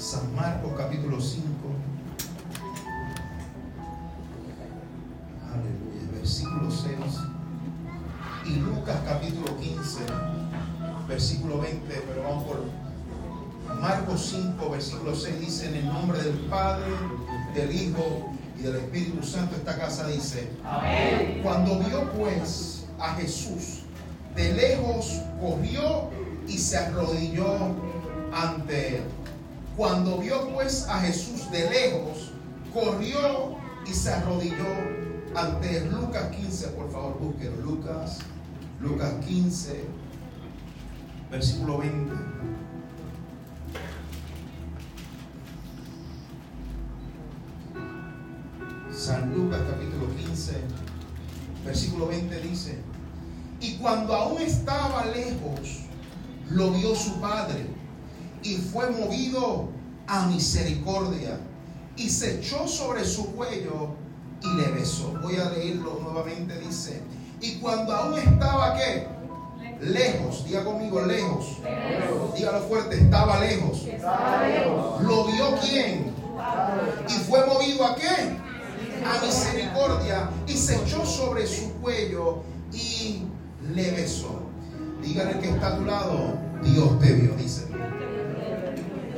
San Marcos capítulo 5. Aleluya, versículo 6. Y Lucas capítulo 15, versículo 20, pero vamos por Marcos 5, versículo 6 dice, en el nombre del Padre, del Hijo y del Espíritu Santo, esta casa dice, Amén. cuando vio pues a Jesús, de lejos corrió y se arrodilló ante él. Cuando vio pues a Jesús de lejos, corrió y se arrodilló ante él. Lucas 15, por favor, busquen Lucas, Lucas 15, versículo 20. San Lucas capítulo 15, versículo 20 dice, y cuando aún estaba lejos, lo vio su padre y fue movido a misericordia y se echó sobre su cuello y le besó. Voy a leerlo nuevamente, dice, y cuando aún estaba qué? Lejos, diga conmigo, lejos. Dígalo fuerte, estaba lejos. ¿Lo vio quién? Y fue movido a qué? A misericordia y se echó sobre su cuello y le besó. Dígale que está a tu lado, Dios te vio, dice.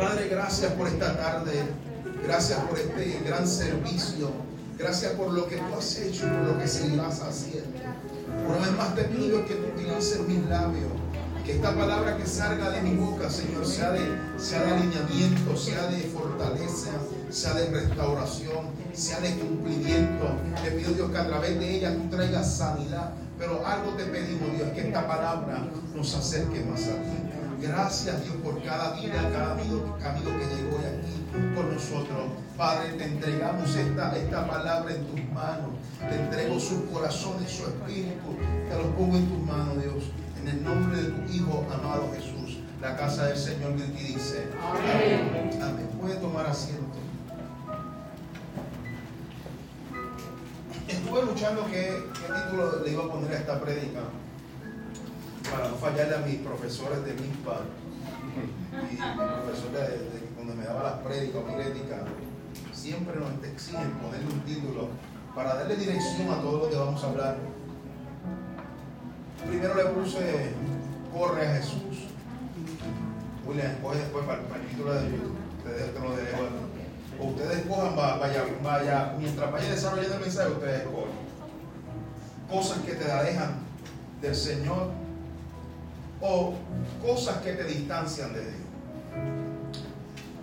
Padre, gracias por esta tarde. Gracias por este gran servicio. Gracias por lo que tú has hecho y por lo que seguirás haciendo. Una vez más te pido que tú utilices mis labios. Que esta palabra que salga de mi boca, Señor, sea de, sea de alineamiento, sea de fortaleza, sea de restauración, sea de cumplimiento. Te pido, Dios, que a través de ella tú traigas sanidad. Pero algo te pedimos, Dios, que esta palabra nos acerque más a ti. Gracias Dios por cada vida, cada camino que llegó aquí con nosotros. Padre, te entregamos esta, esta palabra en tus manos. Te entrego su corazón y su espíritu. Te lo pongo en tus manos, Dios. En el nombre de tu Hijo amado Jesús. La casa del Señor que ti dice. Amén. Amén. Puede tomar asiento. Estuve luchando qué, qué título le iba a poner a esta prédica para no fallarle a mis profesores de MISPA y mi profesor de, cuando me daba las prédicas o siempre nos exigen ponerle un título para darle dirección a todo lo que vamos a hablar. Primero le puse Corre a Jesús. William, coge después para, el título de YouTube. Ustedes te lo dejo. O ustedes cojan, vaya, vaya, mientras vaya desarrollando el mensaje, ustedes cojan. Cosas que te dejan del Señor o cosas que te distancian de Dios.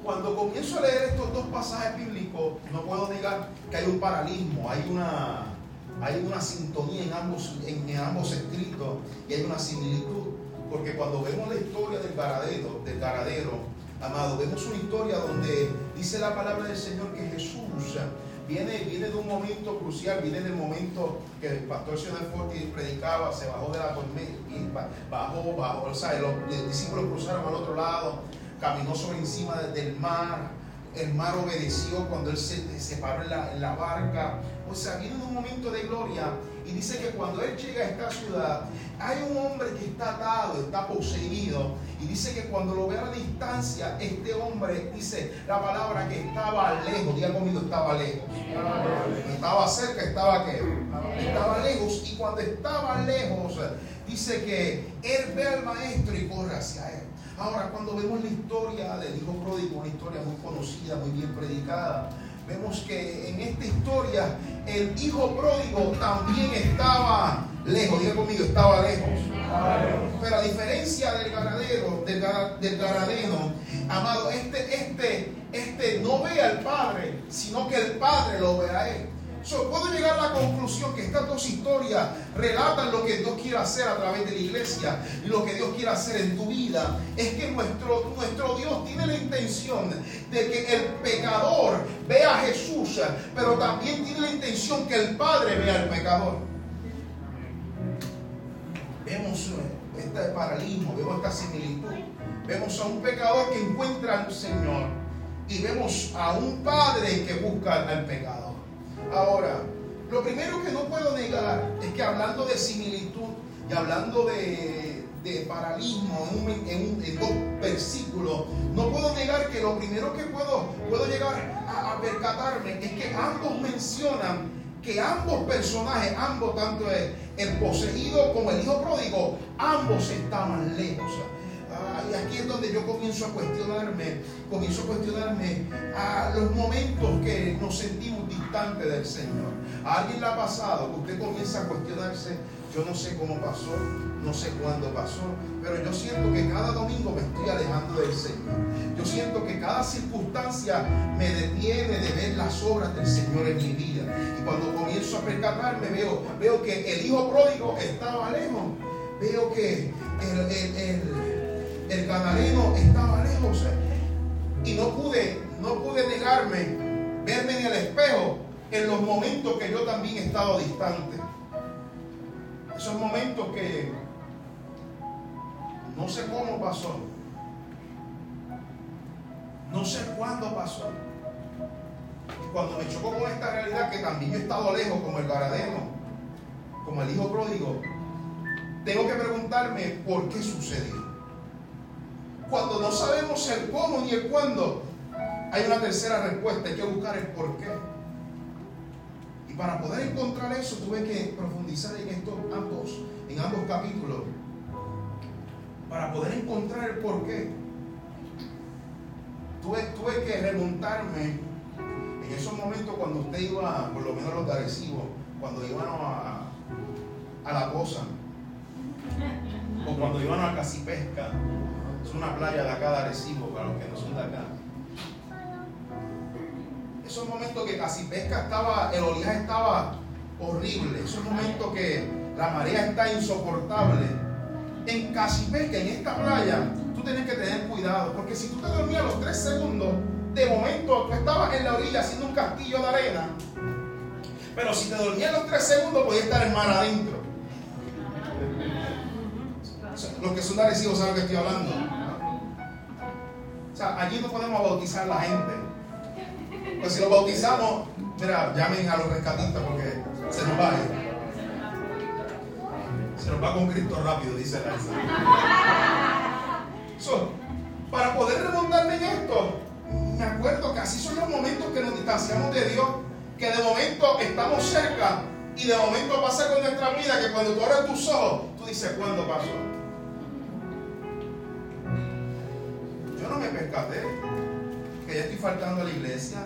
Cuando comienzo a leer estos dos pasajes bíblicos, no puedo negar que hay un paralismo, hay una, hay una sintonía en ambos, en, ambos escritos y hay una similitud. Porque cuando vemos la historia del garadero, del garadero, amado, vemos una historia donde dice la palabra del Señor que Jesús viene, viene de un momento crucial, viene del momento que el pastor Sionel Forti predicaba, se bajó de la tormenta, bajó, bajó, o sea, los, discípulos cruzaron al otro lado, caminó sobre encima del mar, el mar obedeció cuando él se, se paró la, en la barca, o sea, viene de un momento de gloria y dice que cuando él llega a esta ciudad, hay un hombre que está atado, está poseído. Y dice que cuando lo ve a la distancia, este hombre dice la palabra que estaba lejos. Diga conmigo, estaba lejos. Estaba cerca, estaba que Estaba lejos. Y cuando estaba lejos, dice que él ve al maestro y corre hacia él. Ahora, cuando vemos la historia del hijo pródigo, una historia muy conocida, muy bien predicada, vemos que en esta historia el hijo pródigo también estaba lejos. Diga conmigo, estaba lejos. Pero a diferencia del ganadero, del, del amado, este, este, este no ve al Padre, sino que el Padre lo ve a él puedo llegar a la conclusión que estas dos historias relatan lo que Dios quiere hacer a través de la iglesia lo que Dios quiere hacer en tu vida. Es que nuestro, nuestro Dios tiene la intención de que el pecador vea a Jesús, pero también tiene la intención que el Padre vea al pecador. Vemos eh, este paralismo, vemos esta similitud. Vemos a un pecador que encuentra al Señor y vemos a un Padre que busca al pecador. Ahora, lo primero que no puedo negar es que hablando de similitud y hablando de, de paralismo en, dos versículos, no puedo negar que lo primero que puedo, puedo llegar a, percatarme es que ambos mencionan que ambos personajes, ambos, tanto el poseído como el hijo pródigo, ambos estaban lejos y aquí es donde yo comienzo a cuestionarme, comienzo a cuestionarme a los momentos que nos sentimos distantes del Señor. ¿A alguien le ha pasado que usted comienza a cuestionarse? Yo no sé cómo pasó, no sé cuándo pasó, pero yo siento que cada domingo me estoy alejando del Señor. Yo siento que cada circunstancia me detiene de ver las obras del Señor en mi vida. Y cuando comienzo a percatarme, veo, veo que el hijo pródigo estaba lejos. Veo que el canarino estaba lejos y no pude, no pude negarme, verme en el espejo en los momentos que yo también he estado distante. Esos momentos que no sé cómo pasó, no sé cuándo pasó. Cuando me chocó con esta realidad que también yo he estado lejos como el garadeno, como el hijo pródigo, tengo que preguntarme por qué sucedió cuando no sabemos el cómo ni el cuándo, hay una tercera respuesta, hay que buscar el por qué. Y para poder encontrar eso tuve que profundizar en estos ambos, en ambos capítulos. Para poder encontrar el por qué. Tuve, tuve que remontarme en esos momentos cuando usted iba, por lo menos los de Arecibo, cuando iban a, a la cosa, o cuando iban a Casipesca, es una playa de acá de Arecibo, para los que no son de acá. Esos momentos que casi pesca estaba, el oleaje estaba horrible. Esos momentos que la marea está insoportable. En casi pesca, en esta playa, tú tienes que tener cuidado. Porque si tú te dormías los tres segundos, de momento tú estabas en la orilla haciendo un castillo de arena. Pero si te dormías los tres segundos, podías estar en mar adentro. Los que son de Arecibo saben que estoy hablando. Sea, allí no podemos bautizar a la gente. Pues si lo bautizamos, mira, llamen a los rescatistas porque se nos va. Se nos va con Cristo rápido, dice la so, Para poder remontarme en esto, me acuerdo que así son los momentos que nos distanciamos de Dios, que de momento estamos cerca y de momento pasa con nuestra vida que cuando tú abres tus ojos, tú dices, ¿cuándo pasó? No me percaté que ya estoy faltando a la iglesia.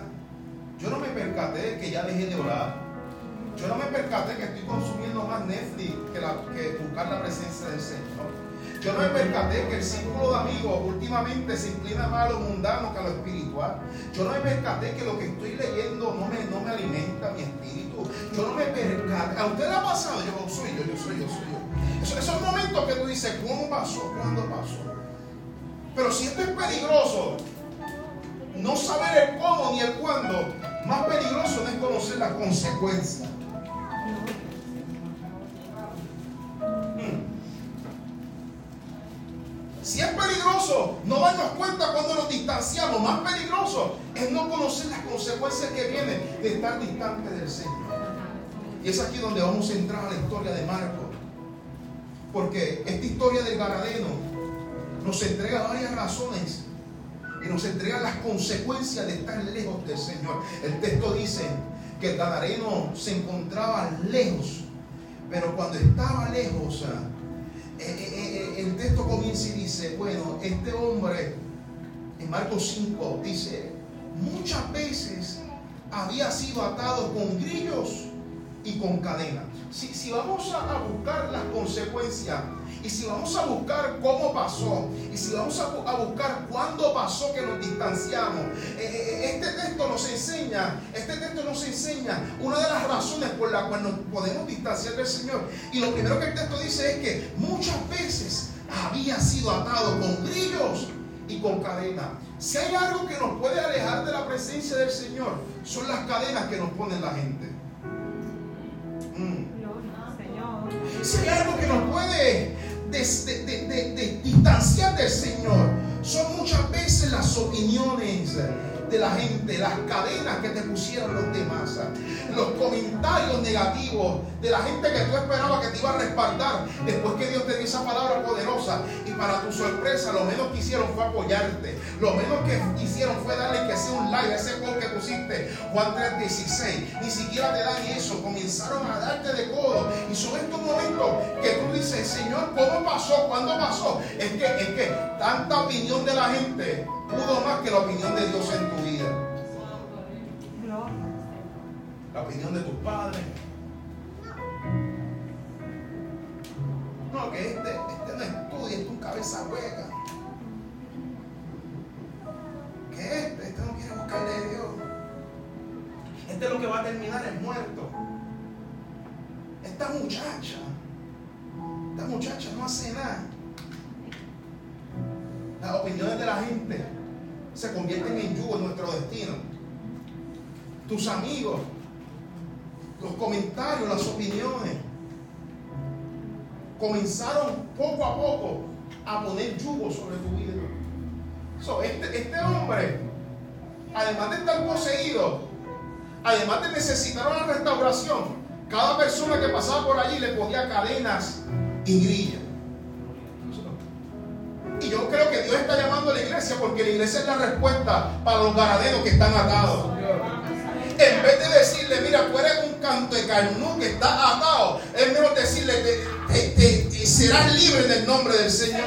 Yo no me percaté que ya dejé de orar. Yo no me percaté que estoy consumiendo más Netflix que, que buscar la presencia del Señor. Yo no me percaté que el círculo de amigos últimamente se inclina más a lo mundano que a lo espiritual. Yo no me percaté que lo que estoy leyendo no me, no me alimenta mi espíritu. Yo no me percaté. ¿A usted le ha pasado? Yo soy yo, yo soy yo, soy yo. Esos, esos momentos que tú dices, ¿cómo pasó? ¿Cuándo pasó? Pero si esto es peligroso, no saber el cómo ni el cuándo, más peligroso no es conocer las consecuencias. Hmm. Si es peligroso no darnos cuenta cuando nos distanciamos, más peligroso es no conocer las consecuencias que vienen de estar distante del Señor. Y es aquí donde vamos a entrar a la historia de Marco. Porque esta historia del Garadeno nos entrega varias razones y nos entrega las consecuencias de estar lejos del Señor. El texto dice que el Gadareno se encontraba lejos, pero cuando estaba lejos, eh, eh, eh, el texto comienza y dice, bueno, este hombre, en Marcos 5, dice, muchas veces había sido atado con grillos y con cadenas. Si, si vamos a buscar las consecuencias, y si vamos a buscar cómo pasó, y si vamos a, buscar cuándo pasó que nos distanciamos, eh, eh, eh, este texto nos enseña, este texto nos enseña una de las razones por las cuales nos podemos distanciar del Señor. Y lo primero que el texto dice es que muchas veces había sido atado con grillos y con cadenas. Si hay algo que nos puede alejar de la presencia del Señor, son las cadenas que nos pone la gente. Mm. Si hay algo que nos puede de, distanciar del Señor. Son muchas veces las opiniones de la gente, las cadenas que te pusieron los demás, los comentarios negativos de la gente que tú esperabas que te iba a respaldar después que Dios te dio esa palabra poderosa. Y para tu sorpresa lo menos que hicieron fue apoyarte, lo menos que hicieron fue darle que sea un like a ese post que pusiste, Juan 3:16, ni siquiera te dan eso, comenzaron a darte de codo. Y son estos momentos que tú dices, Señor, ¿cómo pasó? ¿Cuándo pasó? Es que, es que tanta opinión de la gente pudo más que la opinión de Dios en tu vida. La opinión de tus padres. Se convierten en yugo en nuestro destino. Tus amigos, los comentarios, las opiniones, comenzaron poco a poco a poner yugo sobre tu vida. este, este hombre, además de estar poseído, además de necesitar una restauración, cada persona que pasaba por allí le ponía cadenas y grillas. Dios está llamando a la iglesia porque la iglesia es la respuesta para los ganaderos que están atados. En vez de decirle, mira, tú eres un canto de carnú que está atado, es mejor decirle, te, serás libre en el nombre del Señor.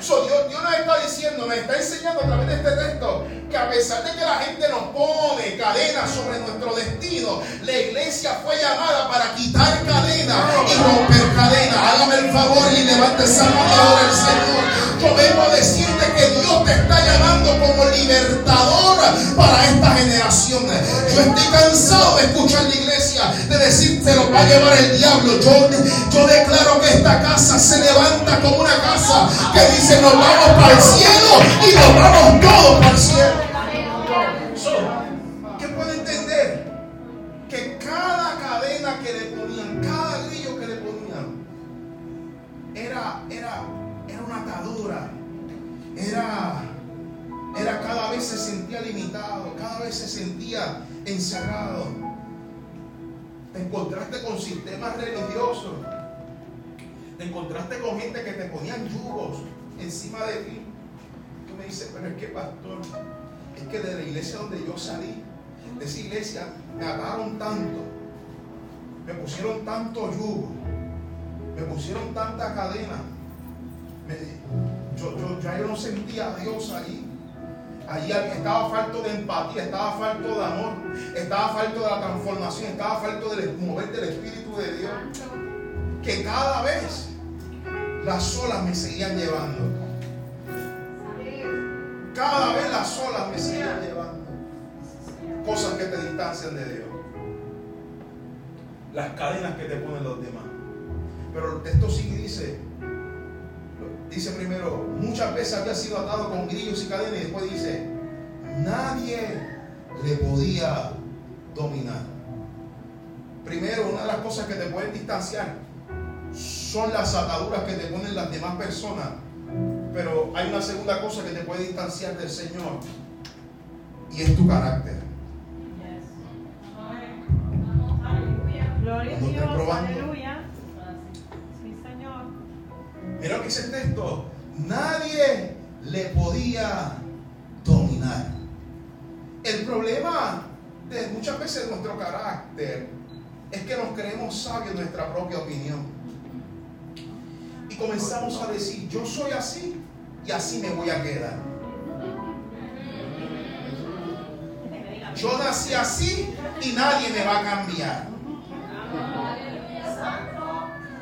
Dios, Dios nos está diciendo, me está enseñando a través de este texto que a pesar de que la gente nos pone cadenas sobre nuestro destino, la iglesia fue llamada para quitar cadenas y romper cadenas. Hágame el favor y levante esa mano ahora el Señor. Vengo a decirte que Dios te está llamando como libertador para esta generación. Yo estoy cansado de escuchar la iglesia, de decir, se lo va a llevar el diablo. Yo, yo declaro que esta casa se levanta como una casa que dice, nos vamos para el cielo y nos vamos todos para el cielo. Encontraste con sistemas religiosos, te encontraste con gente que te ponían yugos encima de ti. Tú me dices, pero es que pastor, es que de la iglesia donde yo salí, de esa iglesia, me ataron tanto, me pusieron tanto yugo, me pusieron tanta cadena. yo, yo, yo no sentía a Dios ahí. Allí estaba falto de empatía, estaba falto de amor, estaba falto de la transformación, estaba falto del mover del Espíritu de Dios. Que cada vez las olas me seguían llevando. Cada vez las olas me seguían llevando. Cosas que te distancian de Dios. Las cadenas que te ponen los demás. Pero el texto sigue y dice, dice primero, muchas veces había sido atado con grillos y cadenas y después dice, nadie le podía dominar. Primero, una de las cosas que te pueden distanciar son las ataduras que te ponen las demás personas. Pero hay una segunda cosa que te puede distanciar del Señor y es tu carácter. Mira lo que dice el texto. Nadie le podía dominar. El problema de muchas veces nuestro carácter es que nos creemos sabios en nuestra propia opinión comenzamos a decir, yo soy así y así me voy a quedar. Yo nací así y nadie me va a cambiar.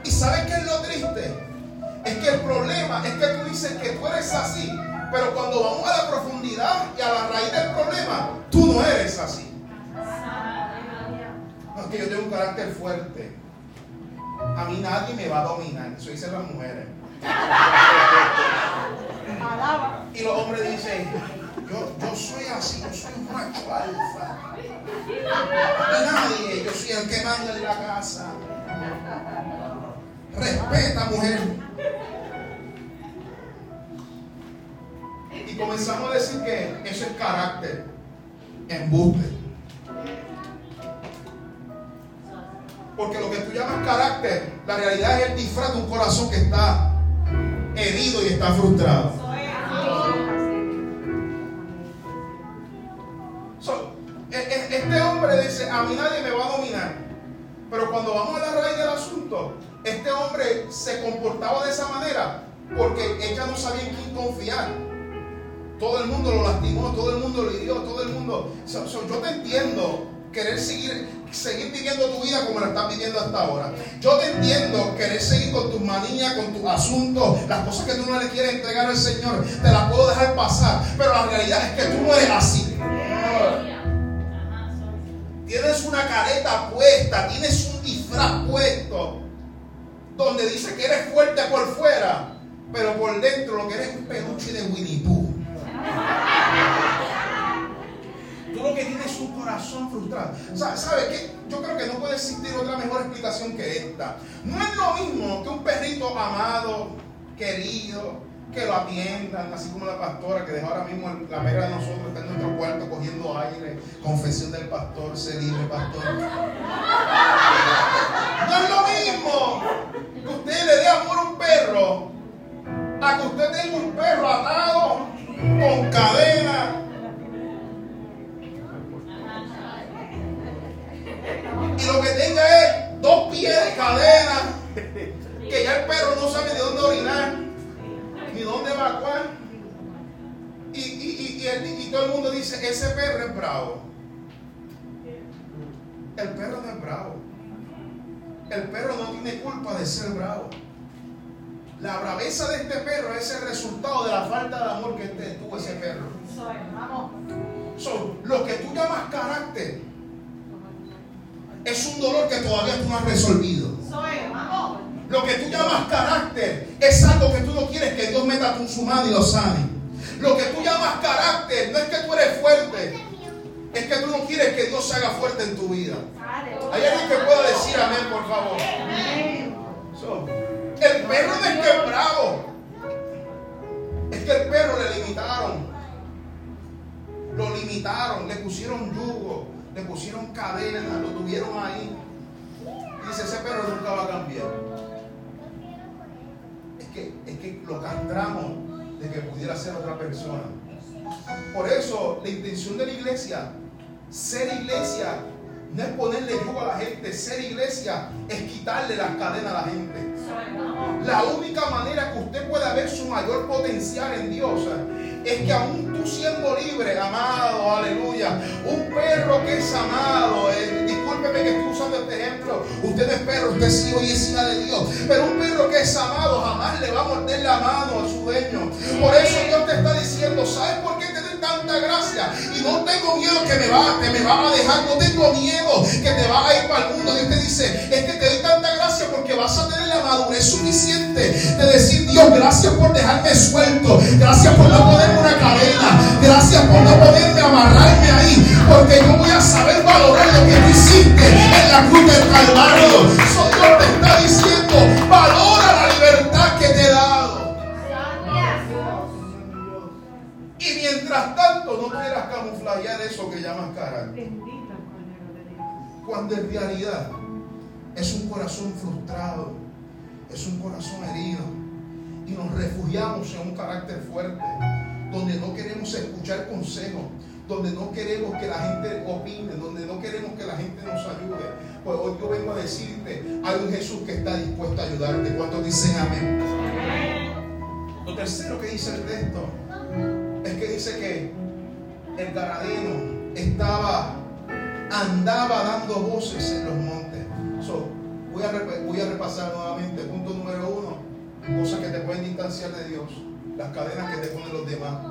¿Y sabes qué es lo triste? Es que el problema es que tú dices que tú eres así, pero cuando vamos a la profundidad y a la raíz del problema, tú no eres así. No, es que yo tengo un carácter fuerte a mí nadie me va a dominar. Eso dicen las mujeres. Y los hombres dicen, yo, yo soy así, yo soy un macho alfa. Y nadie, yo soy el que manda en la casa. Respeta, mujer. Comenzamos a decir que eso es carácter, embuste. Porque lo que tú llamas carácter, la realidad es el disfraz de un corazón que está herido y está frustrado. E, e, este hombre dice, a mí nadie me va a dominar. Pero cuando vamos a la raíz del asunto, este hombre se comportaba de esa manera porque ella no sabía en quién confiar. Todo el mundo lo lastimó, todo el mundo lo hirió, todo el mundo... yo te entiendo querer seguir, seguir viviendo tu vida como la estás viviendo hasta ahora. Yo te entiendo querer seguir con tus manillas, con tus asuntos, las cosas que tú no le quieres entregar al Señor, te las puedo dejar pasar. Pero la realidad es que tú no eres así. Tienes una careta puesta, tienes un disfraz puesto, donde dice que eres fuerte por fuera, pero por dentro lo que eres es un peluche de Winnie Pooh. Tú lo que tienes es un corazón frustrado. ¿Sabes qué? Yo creo que no puede existir otra mejor explicación que esta. No es lo mismo que un perrito amado, querido, que lo atiendan, así como la pastora que dejó ahora mismo la perra de nosotros, está en nuestro cuarto cogiendo aire, confesión del pastor, se libre, pastor. No es lo mismo que usted le dé amor a un perro, a que usted tenga un perro atado con cadena y lo que tenga es dos pies de cadena, que ya el perro no sabe de dónde orinar, ni dónde evacuar. Y, y, y, y todo el mundo dice, ese perro es bravo. El perro no es bravo. El perro no tiene culpa de ser bravo. La braveza de este perro es el resultado de la falta de amor que tuvo ese perro. So, lo que tú llamas carácter es un dolor que todavía tú no has resolvido. Lo que tú llamas carácter es algo que tú no quieres que Dios meta con su mano y lo sane. Lo que tú llamas carácter no es que tú eres fuerte, es que tú no quieres que Dios se haga fuerte en tu vida. Hay alguien que pueda decir amén, por favor. El perro no es que el perro le limitaron. Lo limitaron, le pusieron yugo, le pusieron cadenas, lo tuvieron ahí. Dice, ese perro nunca va a cambiar. Es que, es que lo castramos de que pudiera ser otra persona. Por eso, la intención de la iglesia, ser iglesia, no es ponerle yugo a la gente. Ser iglesia es quitarle las cadenas a la gente. La única manera que usted pueda ver su mayor potencial en Dios es que aún tú siendo libre, amado, aleluya, un perro que es amado, eh, discúlpeme que estoy usando este ejemplo, usted es perro, usted es hijo y es hija de Dios, pero un perro que es amado jamás le va a morder la mano a su dueño. Por eso Dios te está diciendo, ¿sabes por qué te doy tanta gracia? Y no tengo miedo que me va, que me va a dejar, no tengo miedo que te va a ir para el mundo. Dios te dice, es que madurez suficiente de decir, Dios, gracias por dejarme suelto, gracias por no poder una cadena. Gracias por no poderme amarrarme ahí. Porque yo voy a saber valorar lo que tú hiciste en la cruz del Calvario. Eso Dios te está diciendo, valora la libertad que te he dado. Y mientras tanto no quieras camuflajear eso que llamas carácter. Cuando en realidad es un corazón frustrado, es un corazón herido. Y nos refugiamos en un carácter fuerte donde no queremos escuchar consejos, donde no queremos que la gente opine, donde no queremos que la gente nos ayude. Pues hoy yo vengo a decirte, hay un Jesús que está dispuesto a ayudarte. ¿Cuántos dicen amén? Lo tercero que dice el texto es que dice que el Garadeno estaba, andaba dando voces en los montes. voy, a, voy a repasar nuevamente. Número uno, cosas que te pueden distanciar de Dios las cadenas que te ponen los demás.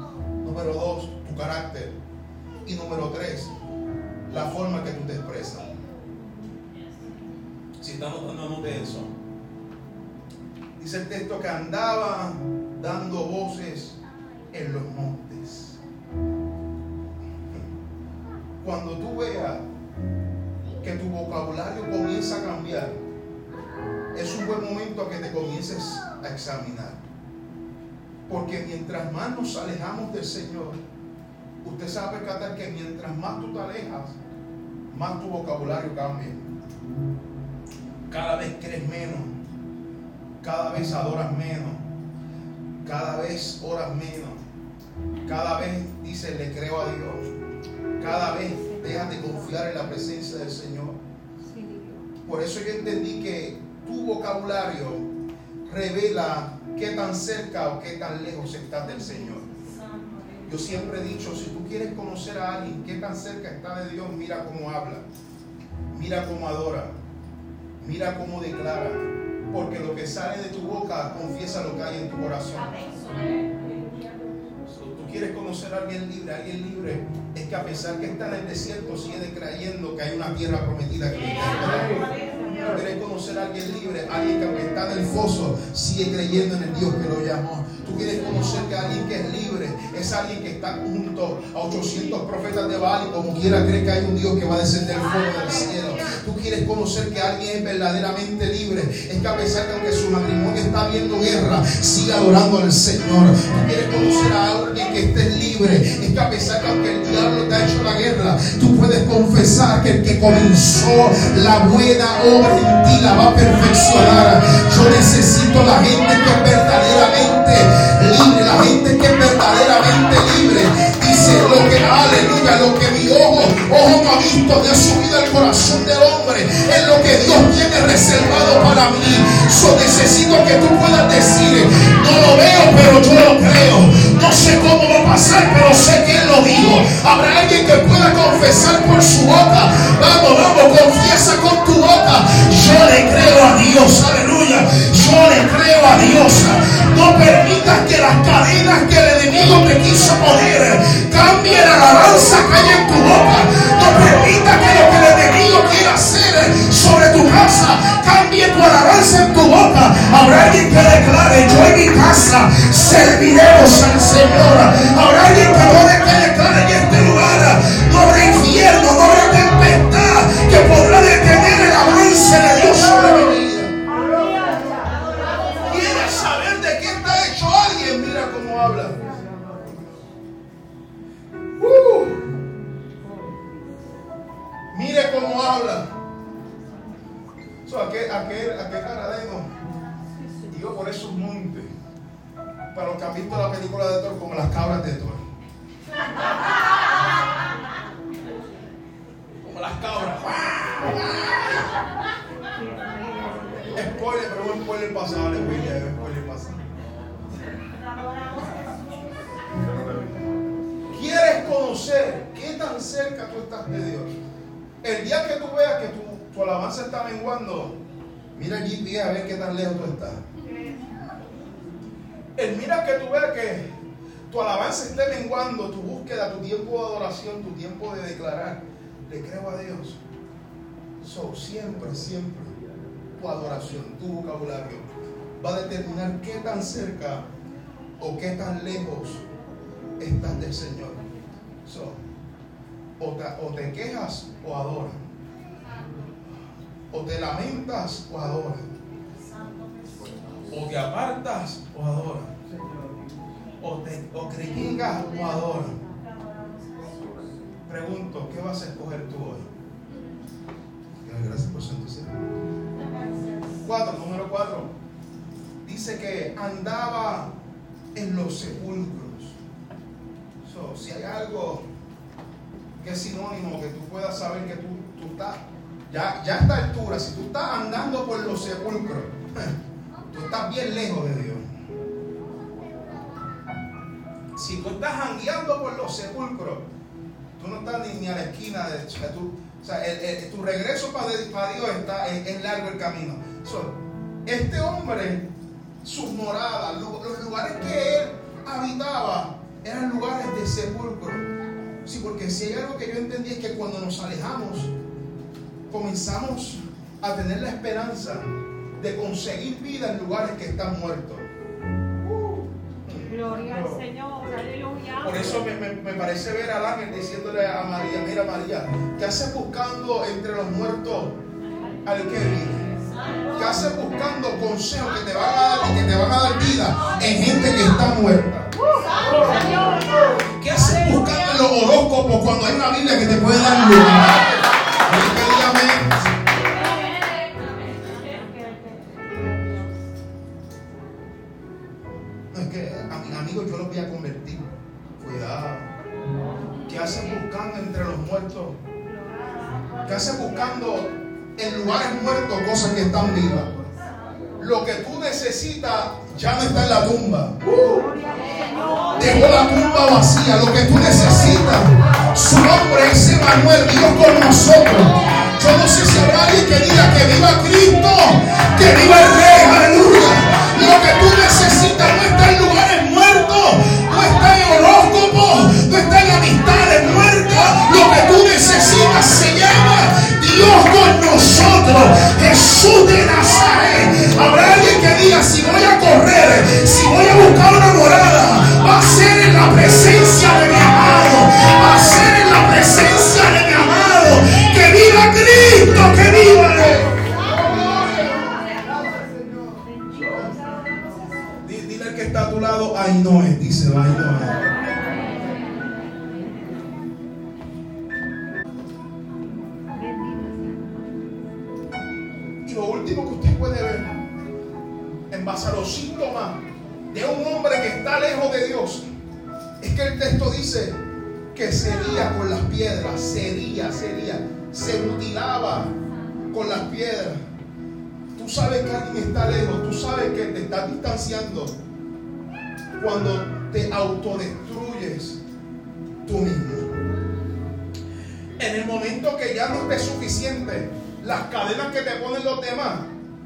Número dos, tu carácter. Y número tres, la forma que tú te expresas. Si estamos dando de eso. Dice el texto que andaba dando voces en los montes. Cuando tú veas que tu vocabulario comienza a cambiar, un buen momento que te comiences a examinar. Porque mientras más nos alejamos del Señor, usted se va a percatar que mientras más tú te alejas, más tu vocabulario cambia. Cada vez crees menos, cada vez adoras menos, cada vez oras menos, cada vez dices le creo a Dios, cada vez dejas de confiar en la presencia del Señor. Por eso yo entendí que tu vocabulario revela qué tan cerca o qué tan lejos estás del Señor. Yo siempre he dicho, si tú quieres conocer a alguien qué tan cerca está de Dios, mira cómo habla, mira cómo adora, mira cómo declara, porque lo que sale de tu boca confiesa lo que hay en tu corazón. Tú quieres conocer a alguien libre, alguien libre es que a pesar que está en el desierto sigue creyendo que hay una tierra prometida que quieres conocer a alguien libre, alguien que está en el foso sigue creyendo en el Dios que lo llamó. Quieres conocer que alguien que es libre es alguien que está junto a 800 profetas de Baal y como quiera cree que hay un Dios que va a descender fuego del cielo. Tú quieres conocer que alguien es verdaderamente libre. Es que a pesar de aunque su matrimonio está viendo guerra, sigue adorando al Señor. Tú quieres conocer a alguien que esté libre. Es que a pesar de aunque el diablo te ha hecho la guerra, tú puedes confesar que el que comenzó la buena obra en ti la va a perfeccionar. Yo necesito la gente que es que, aleluya, lo que mi ojo, ojo no ha visto, me ha subido al corazón del hombre. Es lo que Dios tiene reservado para mí. Necesito que tú puedas decir, no lo veo, pero yo lo creo. No sé cómo va a pasar, pero sé que Él lo dijo. Habrá alguien que pueda confesar por su boca. Vamos, vamos, confiesa con tu boca. Yo le creo a Dios, aleluya. Yo le creo a Dios. No permitas que las cadenas que el enemigo te quiso poner cambien la alabanza que hay en tu boca. No permitas que lo que el enemigo quiera hacer sobre tu casa cambie tu alabanza en tu boca. Habrá alguien que declare, yo en mi casa serviremos al Señor. Habrá Que tú veas que tu alabanza esté menguando, tu búsqueda, tu tiempo de adoración, tu tiempo de declarar, le creo a Dios. So, siempre, siempre, tu adoración, tu vocabulario va a determinar qué tan cerca o qué tan lejos estás del Señor. So, o, te, o te quejas o adoras. O te lamentas o adoras. O te apartas o adoras. O, te, o critican o adoras. Pregunto, ¿qué vas a escoger tú hoy? Gracias por su entusiasmo. Cuatro, número cuatro. Dice que andaba en los sepulcros. So, si hay algo que es sinónimo, que tú puedas saber que tú, tú estás, ya, ya a esta altura, si tú estás andando por los sepulcros, tú estás bien lejos de Dios. Si tú estás jangueando por los sepulcros, tú no estás ni, ni a la esquina de o sea, tu regreso para, para Dios está, es, largo el camino. So, este hombre, sus moradas, los lugares que él habitaba, eran lugares de sepulcro. Sí, porque si hay algo que yo entendí es que cuando nos alejamos, comenzamos a tener la esperanza de conseguir vida en lugares que están muertos. Gloria al Señor. Por eso me, me, me, parece ver al ángel diciéndole a María, mira María, ¿qué haces buscando entre los muertos al que vive? ¿Qué haces buscando consejos que te van a dar, que te van a dar vida en gente que está muerta? ¿Qué haces buscando en los horóscopos cuando hay una Biblia que te puede dar luz? En lugares muertos cosas que están vivas? Lo que tú necesitas ya no está en la tumba. Dejó la tumba vacía. Lo que tú necesitas, su nombre es Emanuel, Dios con nosotros. Yo no sé si habrá alguien que diga que viva Cristo, que viva el Rey, aleluya. Lo que tú necesitas no está en Jesús. Habrá alguien que diga, si voy a correr, si voy a buscar una morada, va a ser en la presencia de mi amado, va a ser en la presencia de mi amado. Que viva Cristo, que viva Dile al que está a tu lado, ay no dice, ay no. Se mutilaba con las piedras. Tú sabes que alguien está lejos, tú sabes que te estás distanciando cuando te autodestruyes tú mismo. En el momento que ya no esté suficiente las cadenas que te ponen los demás,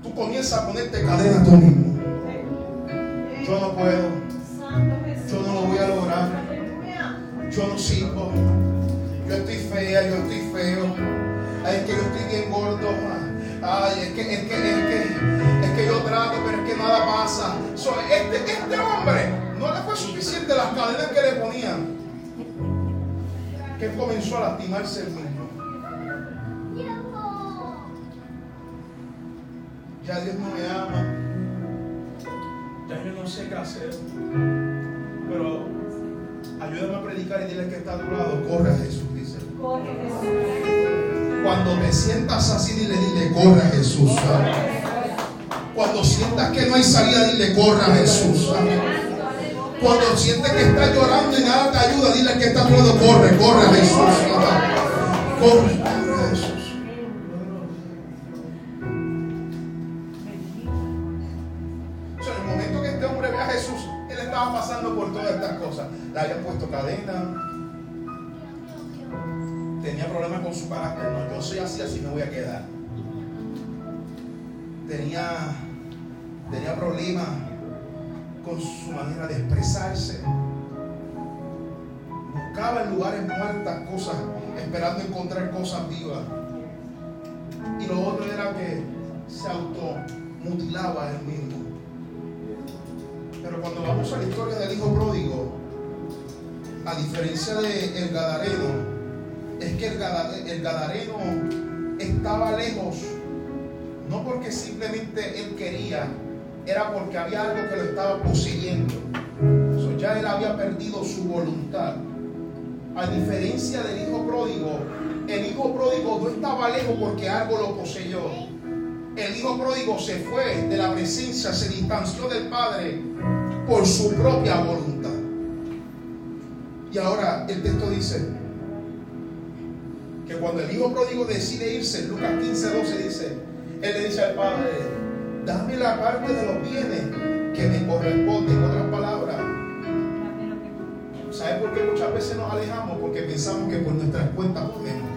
tú comienzas a ponerte cadenas tú mismo. Yo no puedo, yo no lo voy a lograr, yo no sirvo, yo estoy fea, yo estoy feo, ay, es que yo estoy bien gordo, ay, es que, es que, es que, es que yo trato, pero es que nada pasa. So, este, este hombre no le fue suficiente las cadenas que le ponían, que comenzó a lastimarse el mismo. Ya Dios no me ama. Ya yo no sé qué hacer. Pero ayúdame a predicar y dile que está a tu lado. Corre a Jesús, dice. Cuando te sientas así, dile, dile, corre a Jesús. Cuando sientas que no hay salida, dile, corre a Jesús. Cuando sientes que estás llorando y nada te ayuda, dile que está lado, corre, corre Jesús. Corre me voy a quedar. Tenía, tenía problemas con su manera de expresarse. Buscaba en lugares muertas cosas, esperando encontrar cosas vivas. Y lo otro era que se automutilaba él mismo. Pero cuando vamos a la historia del hijo pródigo, a diferencia del el Gadareno, es que el Gadareno estaba lejos, no porque simplemente él quería, era porque había algo que lo estaba poseyendo. So, ya él había perdido su voluntad. A diferencia del hijo pródigo, el hijo pródigo no estaba lejos porque algo lo poseyó. El hijo pródigo se fue de la presencia, se distanció del padre por su propia voluntad. Y ahora el texto dice que cuando el hijo pródigo decide irse, Lucas 15, 12 dice, él le dice al padre, dame la parte de los bienes que me corresponde. En otras palabras, ¿sabes por qué muchas veces nos alejamos? Porque pensamos que por nuestras cuentas podemos.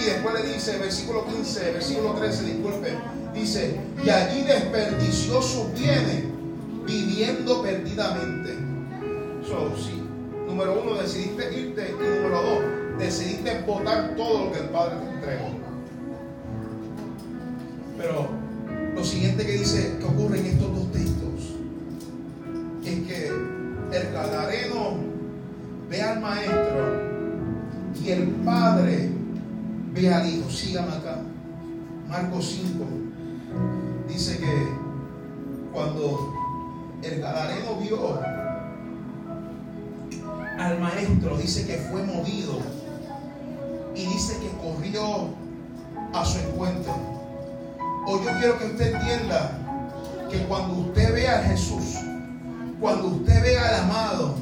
Y después le dice, versículo 15, versículo 13, disculpe, dice, y allí desperdició sus bienes viviendo perdidamente. So, sí, número uno, decidiste irte y número dos, decidiste botar todo lo que el Padre te entregó. Pero lo siguiente que dice que ocurre en estos dos textos es que el gadareno ve al maestro y el padre ve al hijo. Sígame acá. Marcos 5, dice que cuando el gadareno vio al maestro, dice que fue movido y dice que corrió a su encuentro. Hoy yo quiero que usted entienda que cuando usted vea a Jesús, cuando usted vea al amado,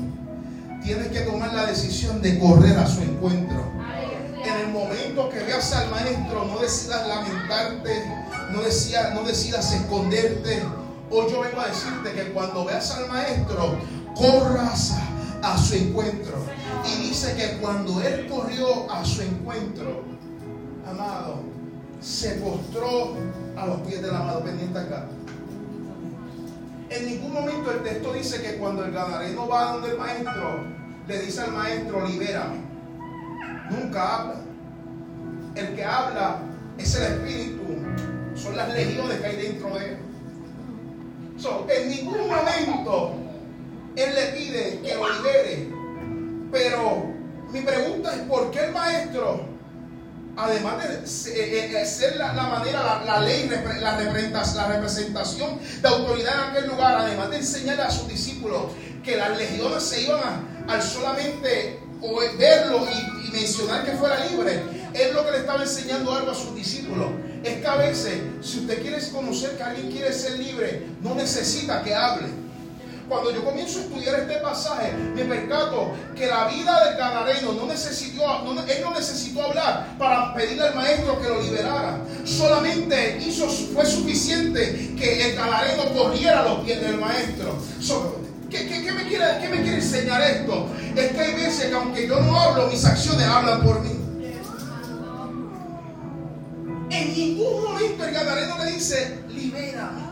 tiene que tomar la decisión de correr a su encuentro. En el momento que veas al maestro, no decidas lamentarte, no, decía, no decidas esconderte. Hoy yo vengo a decirte que cuando veas al maestro, corras a su encuentro. Y dice que cuando él corrió a su encuentro, amado, se postró a los pies del amado pendiente acá. En ningún momento el texto dice que cuando el gadareno va donde el maestro, le dice al maestro, libérame. Nunca habla. El que habla es el espíritu, son las legiones que hay dentro de él. en ningún momento él le pide que lo libere. Pero mi pregunta es, ¿por qué el maestro, además de ser la, manera, la, ley, la, representación de autoridad en aquel lugar, además de enseñarle a sus discípulos que las legiones se iban al solamente verlo y, y mencionar que fuera libre, él lo que le estaba enseñando algo a sus discípulos es que a veces, si usted quiere conocer que alguien quiere ser libre, no necesita que hable cuando yo comienzo a estudiar este pasaje, me percato que la vida del gadareno no necesitó, él no necesitó hablar para pedirle al maestro que lo liberara. Solamente hizo, fue suficiente que el gadareno corriera a los pies del maestro. ¿qué, me quiere, ¿Qué me quiere enseñar esto? Es que hay veces que aunque yo no hablo, mis acciones hablan por mí. En ningún momento el gadareno le dice, libérame.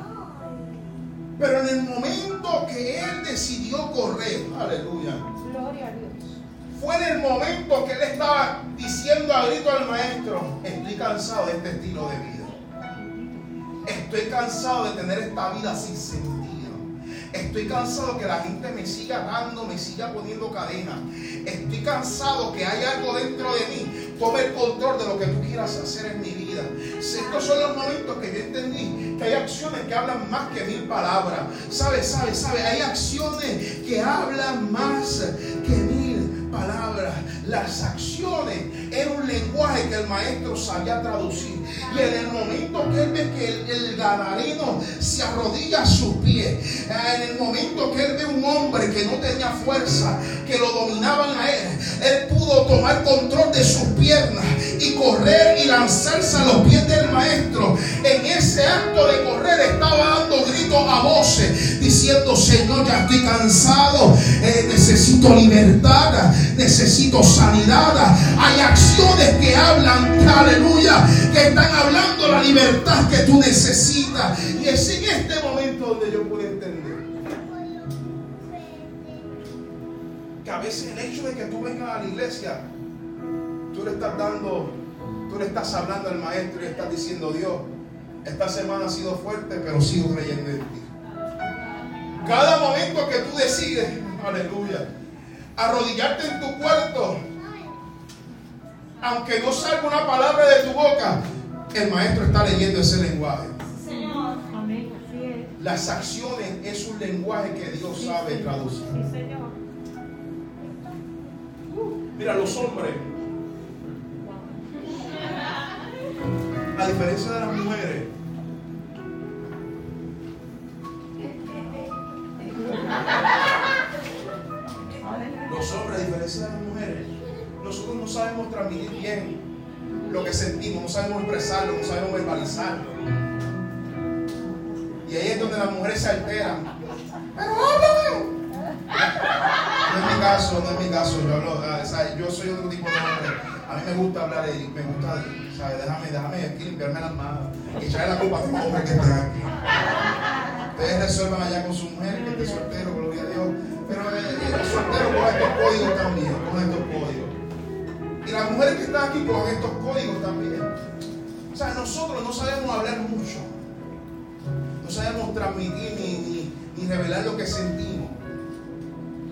Pero en el momento que él decidió correr, aleluya. Gloria a Dios. Fue en el momento que él estaba diciendo a grito al maestro, estoy cansado de este estilo de vida. Estoy cansado de tener esta vida sin sentido. Estoy cansado que la gente me siga dando, me siga poniendo cadena. Estoy cansado que hay algo dentro de mí. Tome el control de lo que tú quieras hacer en mi vida. Estos son los momentos que yo entendí que hay acciones que hablan más que mil palabras. ¿Sabe, sabe, sabe? Hay acciones que hablan más que mil Las acciones era un lenguaje que el maestro sabía traducir. Y en el momento que él ve que el, el se arrodilla a sus pies, en el momento que él ve un hombre que no tenía fuerza, que lo dominaban a él, él pudo tomar control de sus piernas y correr y lanzarse a los pies del maestro. En ese acto de correr estaba dando gritos a voces, diciendo, Señor, ya estoy cansado, eh, necesito libertad, necesito sanidad. Hay acciones que hablan, aleluya, que están hablando la libertad que tú necesitas. Y es en este momento donde yo puedo entender que a veces el hecho de que tú vengas a la iglesia, tú le estás dando, tú le estás hablando al maestro y estás diciendo, Dios, esta semana ha sido fuerte, pero sigo creyendo en ti. Cada momento que tú decides, aleluya, arrodillarte en tu cuarto, aunque no salga una palabra de tu boca, el maestro está leyendo ese lenguaje. Las acciones es un lenguaje que Dios sabe traducir. Mira, los hombres, a diferencia de las mujeres, los hombres, a diferencia de las mujeres, nosotros no sabemos transmitir bien lo que sentimos, no sabemos expresarlo, no sabemos verbalizarlo. Y ahí es donde las mujeres se alteran. Pero háblame. No es mi caso, no es mi caso. Yo, hablo, ah, yo soy otro tipo de hombre. A mí me gusta hablar y me gusta, ¿sabes? Déjame, déjame aquí limpiarme las manos y echarle la culpa a los hombres que están aquí. Ustedes resuelvan allá con su mujer que esté soltero, gloria a Dios. Pero el, el soltero con estos códigos también, con estos códigos. Y las mujeres que están aquí con estos códigos también. O sea, nosotros no sabemos hablar mucho. No sabemos transmitir ni, ni, revelar lo que sentimos.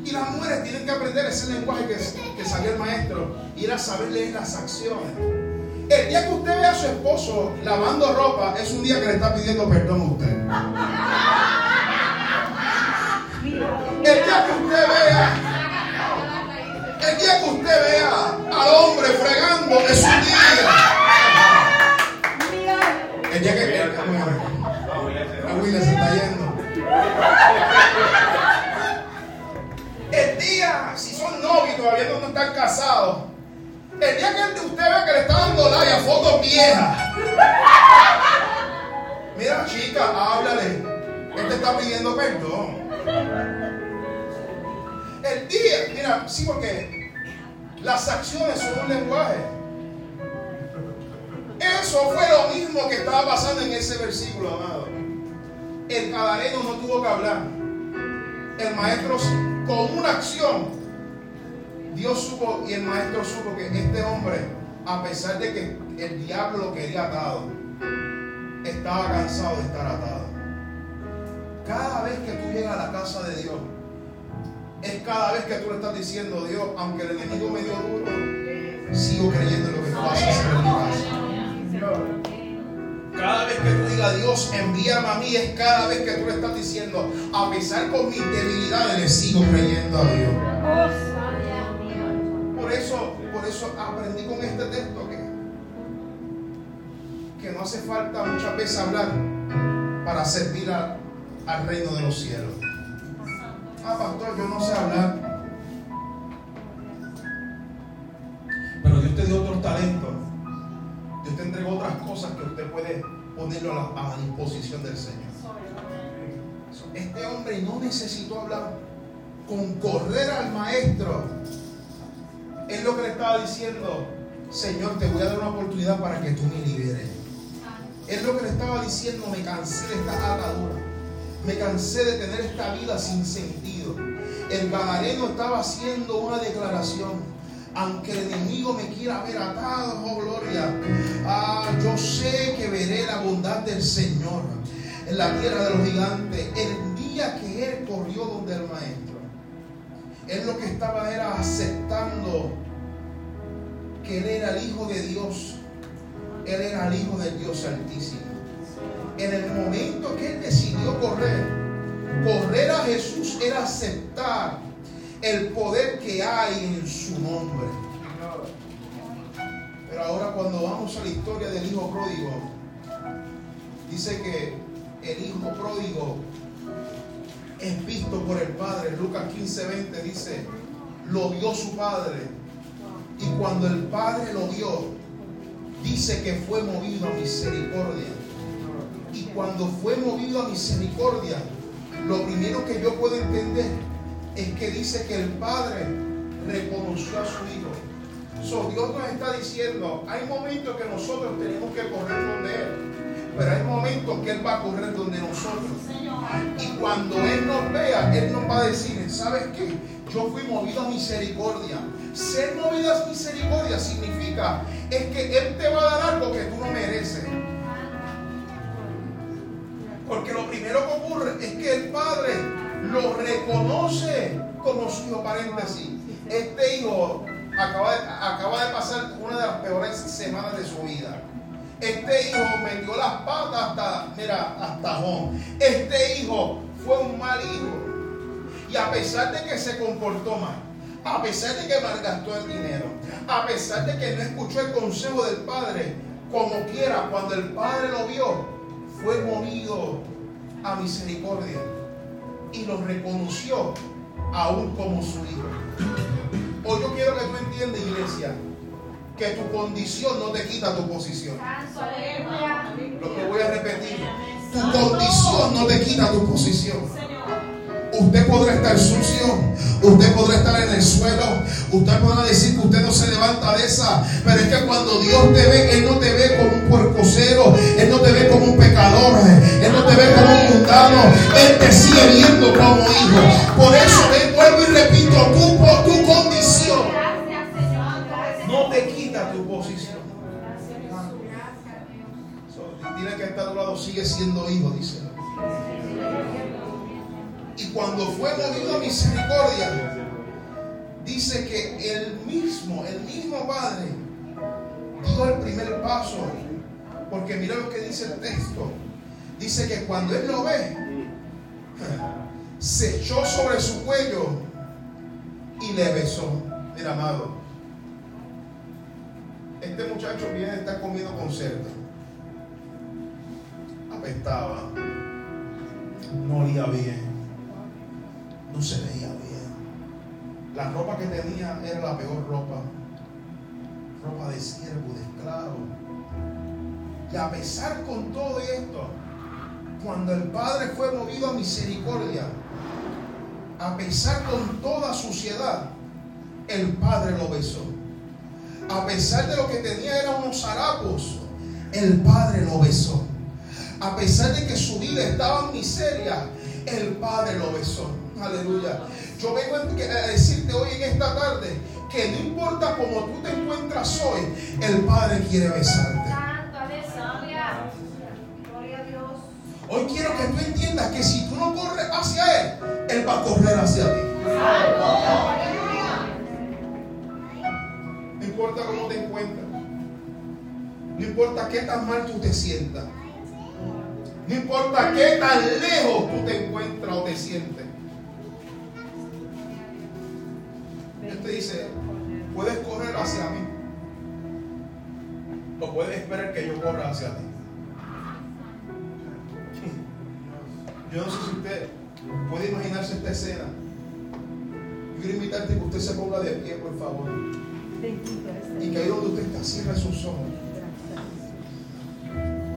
Y las mujeres tienen que aprender ese lenguaje que, que salió el maestro y era saber leer las acciones. El día que usted ve a su esposo lavando ropa es un día que le está pidiendo perdón a usted. El día que usted vea, el día que usted vea al hombre fregando es un día. El día que la William se está yendo. A fotos viejas. Mira, chica, háblale. Él te está pidiendo perdón. El día, mira, sí, porque las acciones son un lenguaje. Eso fue lo mismo que estaba pasando en ese versículo, amado. El cadareno no tuvo que hablar. El maestro, con una acción, Dios supo y el maestro supo que este hombre, a pesar de que el diablo lo quería atado, estaba cansado de estar atado. Cada vez que tú llegas a la casa de Dios, es cada vez que tú le estás diciendo, Dios, aunque el enemigo me dio duro, sigo creyendo en lo que tú hacer en mi casa. Cada vez que tú digas, Dios, envíame a mí, es cada vez que tú le estás diciendo, a pesar con mis debilidades, le sigo creyendo a Dios. Por eso, por eso aprendí con este texto que, que no hace falta muchas veces hablar para servir al reino de los cielos. Ah, pastor, yo no sé hablar. Pero Dios te dio otros talentos. Dios te entregó otras cosas que usted puede ponerlo a la, a disposición del Señor. Este hombre no necesitó hablar con correr al maestro. Es lo que le estaba diciendo, Señor, te voy a dar una oportunidad para que tú me liberes. Es lo que le estaba diciendo, me cansé de esta atadura. Me cansé de tener esta vida sin sentido. El gadareno estaba haciendo una declaración. Aunque el enemigo me quiera ver atado, oh gloria. Ah, yo sé que veré la bondad del Señor en la tierra de los gigantes. El día que él corrió donde el maestro, él lo que estaba era aceptando que él era el hijo de Dios. Él era el hijo del Dios altísimo. En el momento que él decidió correr, correr a Jesús era aceptar el poder que hay en su nombre. Pero ahora cuando vamos a la historia del hijo pródigo, dice que el hijo pródigo es visto por el padre. Lucas 15, 20 dice, lo vio su padre. Y cuando el padre lo vio, dice que fue movido a misericordia. Y cuando fue movido a misericordia, lo primero que yo puedo entender es que dice que el Padre reconoció a su Hijo. So, Dios nos está diciendo, hay momentos que nosotros tenemos que correr donde Él, pero hay momentos que Él va a correr donde nosotros. Y cuando Él nos vea, Él nos va a decir, ¿sabes qué? Yo fui movido a misericordia. Ser movido a misericordia significa es que Él te va a dar algo que tú no mereces. Porque lo primero que ocurre es que el Padre lo reconoce como su hijo. Paréntesis. Este hijo acaba de, acaba de pasar una de las peores semanas de su vida. Este hijo metió las patas hasta, mira, hasta. Este hijo fue un mal hijo. Y a pesar de que se comportó mal, a pesar de que malgastó el dinero, a pesar de que no escuchó el consejo del padre, como quiera, cuando el padre lo vio, fue movido a misericordia y lo reconoció aún como su hijo. Hoy yo quiero que tú entiendas, iglesia, que tu condición no te quita tu posición. Lo que voy a repetir, tu condición no te quita tu posición. Usted podrá estar sucio, usted podrá estar en el suelo, usted podrá decir que usted no se levanta de esa, pero es que cuando Dios te ve, Él no te ve como un puercosero, Él no te ve como un pecador, Él no te ve como un mundano, Él te sigue viendo como hijo. Por eso, Él vuelvo y repito, tu, tu condición no te quita tu posición. dile que está a tu lado, sigue siendo hijo, dice. Cuando fue movido a misericordia, dice que el mismo, el mismo Padre dio el primer paso. Porque mira lo que dice el texto. Dice que cuando él lo ve, se echó sobre su cuello y le besó. Mira, amado, este muchacho viene a estar comiendo con cerdo. Apestaba, no olía bien, no se veía bien. La ropa que tenía era la peor ropa, ropa de siervo, de esclavo. Y a pesar con todo esto, cuando el Padre fue movido a misericordia, a pesar con toda suciedad, el Padre lo besó. A pesar de lo que tenía eran unos harapos, el Padre lo besó. A pesar de que su vida estaba en miseria, el Padre lo besó. Aleluya. Yo vengo a decirte hoy en esta tarde que no importa cómo tú te encuentras hoy, el Padre quiere besarte. Hoy quiero que tú entiendas que si tú no corres hacia Él, Él va a correr hacia ti. No importa cómo te encuentras. No importa qué tan mal tú te sientas. No importa qué tan lejos tú te encuentras o te sientes. Te dice, puedes correr hacia mí. O puedes esperar que yo corra hacia ti. Yo no sé si usted puede imaginarse esta escena. Yo quiero invitarte a que usted se ponga de pie, por favor. Y que ahí donde usted está, cierre sus ojos.